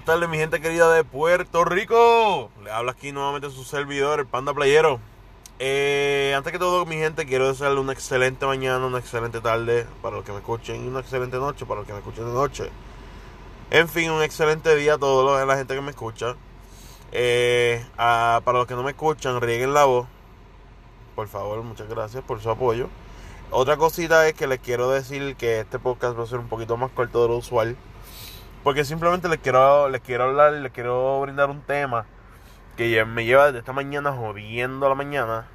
Buenas tardes, mi gente querida de Puerto Rico. Le habla aquí nuevamente su servidor, el Panda Playero. Eh, antes que todo, mi gente, quiero desearle una excelente mañana, una excelente tarde para los que me escuchen y una excelente noche para los que me escuchen de noche. En fin, un excelente día a toda la gente que me escucha. Eh, para los que no me escuchan, rieguen la voz. Por favor, muchas gracias por su apoyo. Otra cosita es que les quiero decir que este podcast va a ser un poquito más corto de lo usual. Porque simplemente les quiero, les quiero hablar, les quiero brindar un tema que me lleva desde esta mañana jodiendo a la mañana.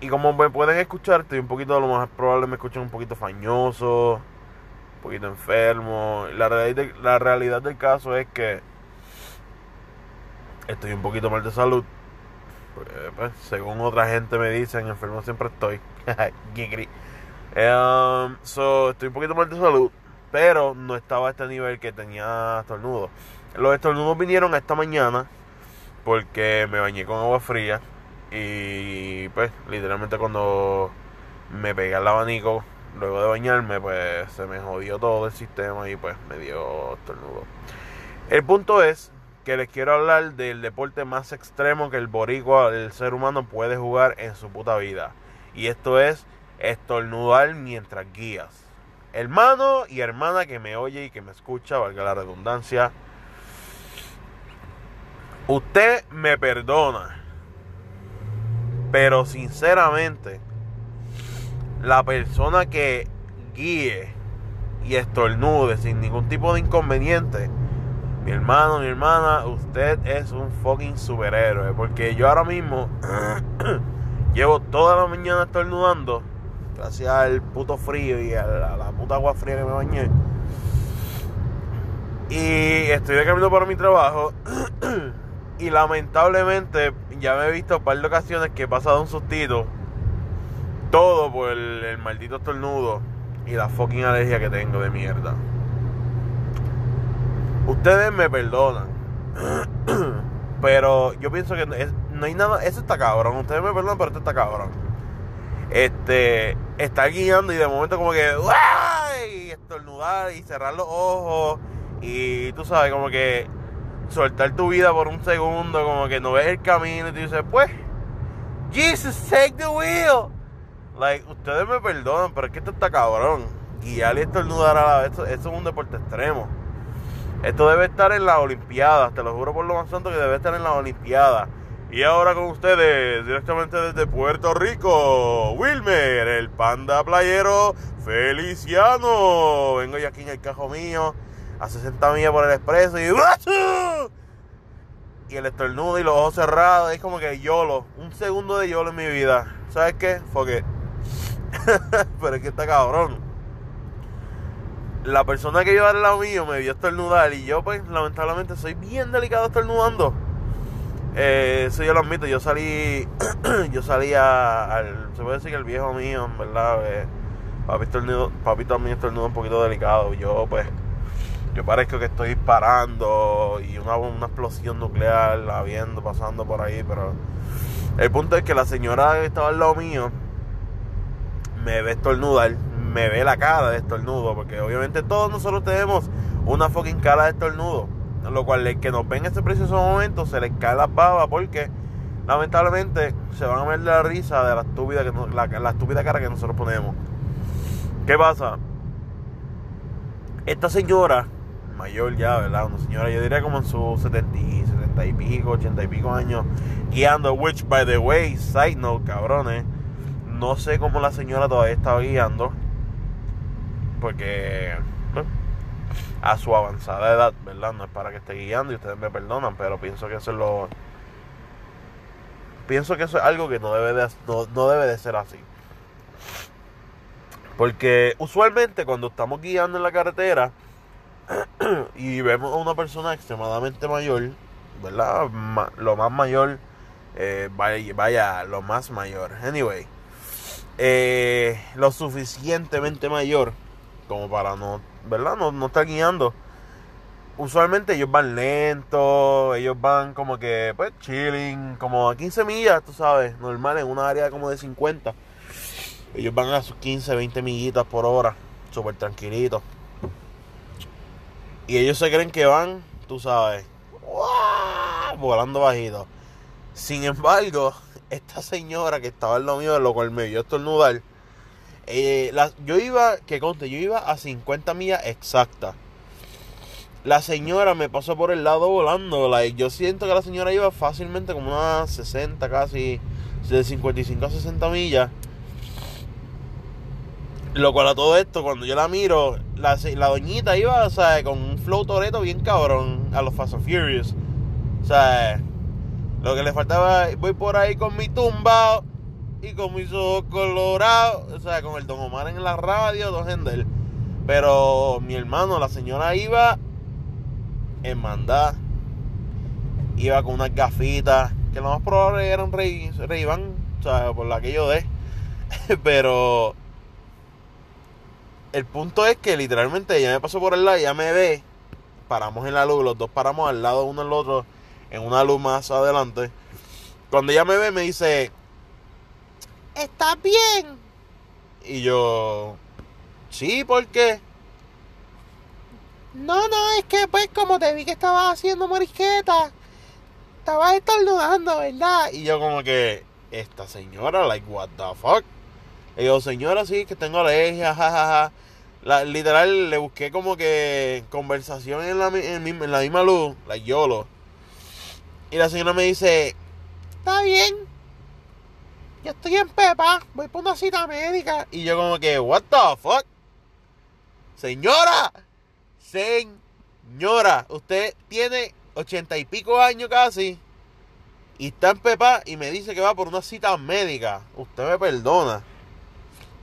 Y como pueden escuchar, estoy un poquito, lo más probable me escuchen un poquito fañoso, un poquito enfermo. La realidad, la realidad del caso es que estoy un poquito mal de salud. Porque, pues, según otra gente me dicen, enfermo siempre estoy. Um, so, estoy un poquito mal de salud, pero no estaba a este nivel que tenía estornudos. Los estornudos vinieron esta mañana porque me bañé con agua fría y pues literalmente cuando me pegué al abanico luego de bañarme pues se me jodió todo el sistema y pues me dio estornudo. El punto es que les quiero hablar del deporte más extremo que el boricua, el ser humano puede jugar en su puta vida. Y esto es estornudar mientras guías. Hermano y hermana que me oye y que me escucha, valga la redundancia. Usted me perdona. Pero sinceramente, la persona que guíe y estornude sin ningún tipo de inconveniente, mi hermano, mi hermana, usted es un fucking superhéroe. Porque yo ahora mismo llevo toda la mañana estornudando. Gracias al puto frío y a la, puta agua fría que me bañé. Y estoy de camino para mi trabajo. y lamentablemente ya me he visto un par de ocasiones que he pasado un sustito. Todo por el, el maldito estornudo y la fucking alergia que tengo de mierda. Ustedes me perdonan. pero yo pienso que no hay nada. Eso está cabrón. Ustedes me perdonan, pero esto está cabrón. Este. Estar guiando y de momento como que. ¡Ay! Estornudar y cerrar los ojos. Y tú sabes, como que. Soltar tu vida por un segundo. Como que no ves el camino y tú dices, pues. Jesus, take the wheel. Like, ustedes me perdonan, pero es que esto está cabrón. Guiar y estornudar a la vez. Eso, eso es un deporte extremo. Esto debe estar en las Olimpiadas, te lo juro por lo más santo que debe estar en las Olimpiadas. Y ahora con ustedes, directamente desde Puerto Rico, Wilmer, el panda playero Feliciano. Vengo yo aquí en el cajo mío, a 60 millas por el expreso y... Y el estornudo y los ojos cerrados, es como que YOLO, un segundo de YOLO en mi vida. ¿Sabes qué? It. Pero es que está cabrón la persona que iba al lado mío me vio estornudar y yo pues lamentablemente soy bien delicado estornudando. Eh, eso yo lo admito, yo salí, yo salí a- al, se puede decir que el viejo mío, en verdad, eh, papi, estornudo, papi también estornuda un poquito delicado. Yo pues, yo parezco que estoy disparando y una, una explosión nuclear habiendo, pasando por ahí, pero el punto es que la señora que estaba al lado mío me ve estornudar, me ve la cara de estornudo, porque obviamente todos nosotros tenemos una fucking cara de estornudo, lo cual el que nos ve en ese precioso momento se les cae la baba porque lamentablemente se van a ver la risa de la estúpida, que la, estúpida cara que nosotros ponemos. ¿Qué pasa? Esta señora, mayor ya, ¿verdad? Una señora, yo diría como en sus 70, y- 70 y pico, 80 y pico años, guiando, which by the way, side note, cabrones, no sé cómo la señora todavía estaba guiando. Porque a su avanzada edad, ¿verdad? No es para que esté guiando y ustedes me perdonan, pero pienso que eso es lo. Pienso que eso es algo que no debe de, no, no debe de ser así. Porque usualmente cuando estamos guiando en la carretera y vemos a una persona extremadamente mayor, ¿verdad? Lo más mayor Eh, vaya, vaya, lo más mayor. Anyway, eh, lo suficientemente mayor como para no, ¿verdad? No, no estar guiando. Usualmente ellos van lentos, ellos van como que, pues, chilling, como a 15 millas, tú sabes, normal, en una área como de 50. Ellos van a sus 15, 20 millitas por hora, súper tranquilitos. Y ellos se creen que van, tú sabes, volando bajito. Sin embargo, esta señora que estaba en lo mío, lo cual me vio estornudar, eh, yo iba, que conte, yo iba a 50 millas exactas. La señora me pasó por el lado volando. yo siento que la señora iba fácilmente como unas 60 casi, de 55 a 60 millas. Lo cual a todo esto, cuando yo la miro, la, la doñita iba, o con un flow toreto bien cabrón a los Fast and Furious. O lo que le faltaba, voy por ahí con mi tumbao y con mis ojos colorados, o sea, con el Don Omar en la radio, Don Hendel. Pero mi hermano, la señora iba en mandar, iba con unas gafitas, que lo más probable eran Rey, Rey o sea, por la que yo de. Pero el punto es que literalmente ella me pasó por el lado, ella me ve, paramos en la luz, los dos paramos al lado uno del otro, en una luz más adelante. Cuando ella me ve, me dice, ¿estás bien? Y yo, sí, ¿por qué? No, no, es que pues como te vi que estabas haciendo morisqueta, estabas estornudando, ¿verdad? Y yo como que, esta señora, like, what the fuck? Y yo, señora, sí, que tengo alergia, jajaja. La, literal, le busqué como que conversación en la, en, la misma luz, la YOLO. Y la señora me dice, está bien, yo estoy en Pepa, voy por una cita médica. Y yo como que, what the fuck? Señora, señora, usted tiene ochenta y pico años casi. Y está en Pepa y me dice que va por una cita médica. Usted me perdona.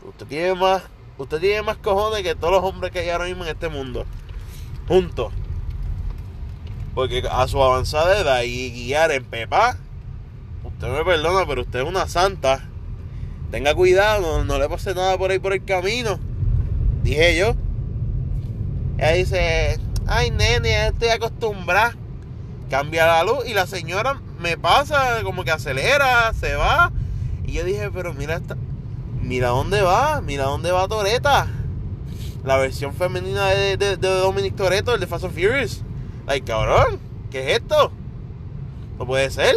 Usted tiene más Usted tiene más cojones que todos los hombres que hay ahora mismo en este mundo. Juntos. Porque a su avanzada edad y guiar en Pepa, usted me perdona, pero usted es una santa. Tenga cuidado, no, le pase nada por ahí por el camino. Dije yo. Ella dice, ay nene, estoy acostumbrada. Cambia la luz y la señora me pasa, como que acelera, se va. Y yo dije, pero mira esta, mira dónde va, mira dónde va Toreta. La versión femenina de, de, Dominic Toreto, el de Fast and Furious. Ay, cabrón, ¿qué es esto? No puede ser.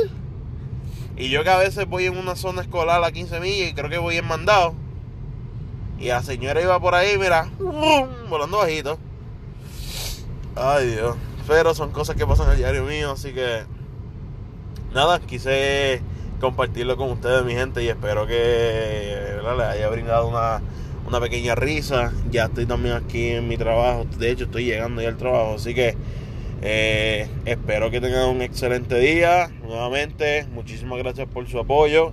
Y yo que a veces voy en una zona escolar a 15 millas y creo que voy en mandado. Y la señora iba por ahí, mira, volando bajito. Ay Dios. Pero son cosas que pasan el diario mío, así que nada, quise compartirlo con ustedes, mi gente, y espero que les haya brindado una, una pequeña risa. Ya estoy también aquí en mi trabajo, de hecho estoy llegando ya al trabajo, así que eh, espero que tengan un excelente día. Nuevamente, muchísimas gracias por su apoyo.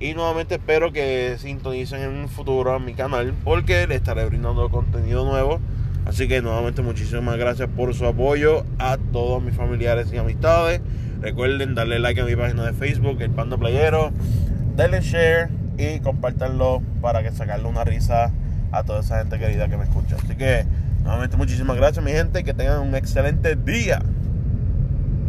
Y nuevamente espero que sintonicen en un futuro a mi canal porque le estaré brindando contenido nuevo. Así que nuevamente muchísimas gracias por su apoyo a todos mis familiares y amistades. Recuerden darle like a mi página de Facebook, El Panda Playero. Denle share y compartanlo para que sacarle una risa a toda esa gente querida que me escucha. Así que, nuevamente, muchísimas gracias, mi gente. Que tengan un excelente día.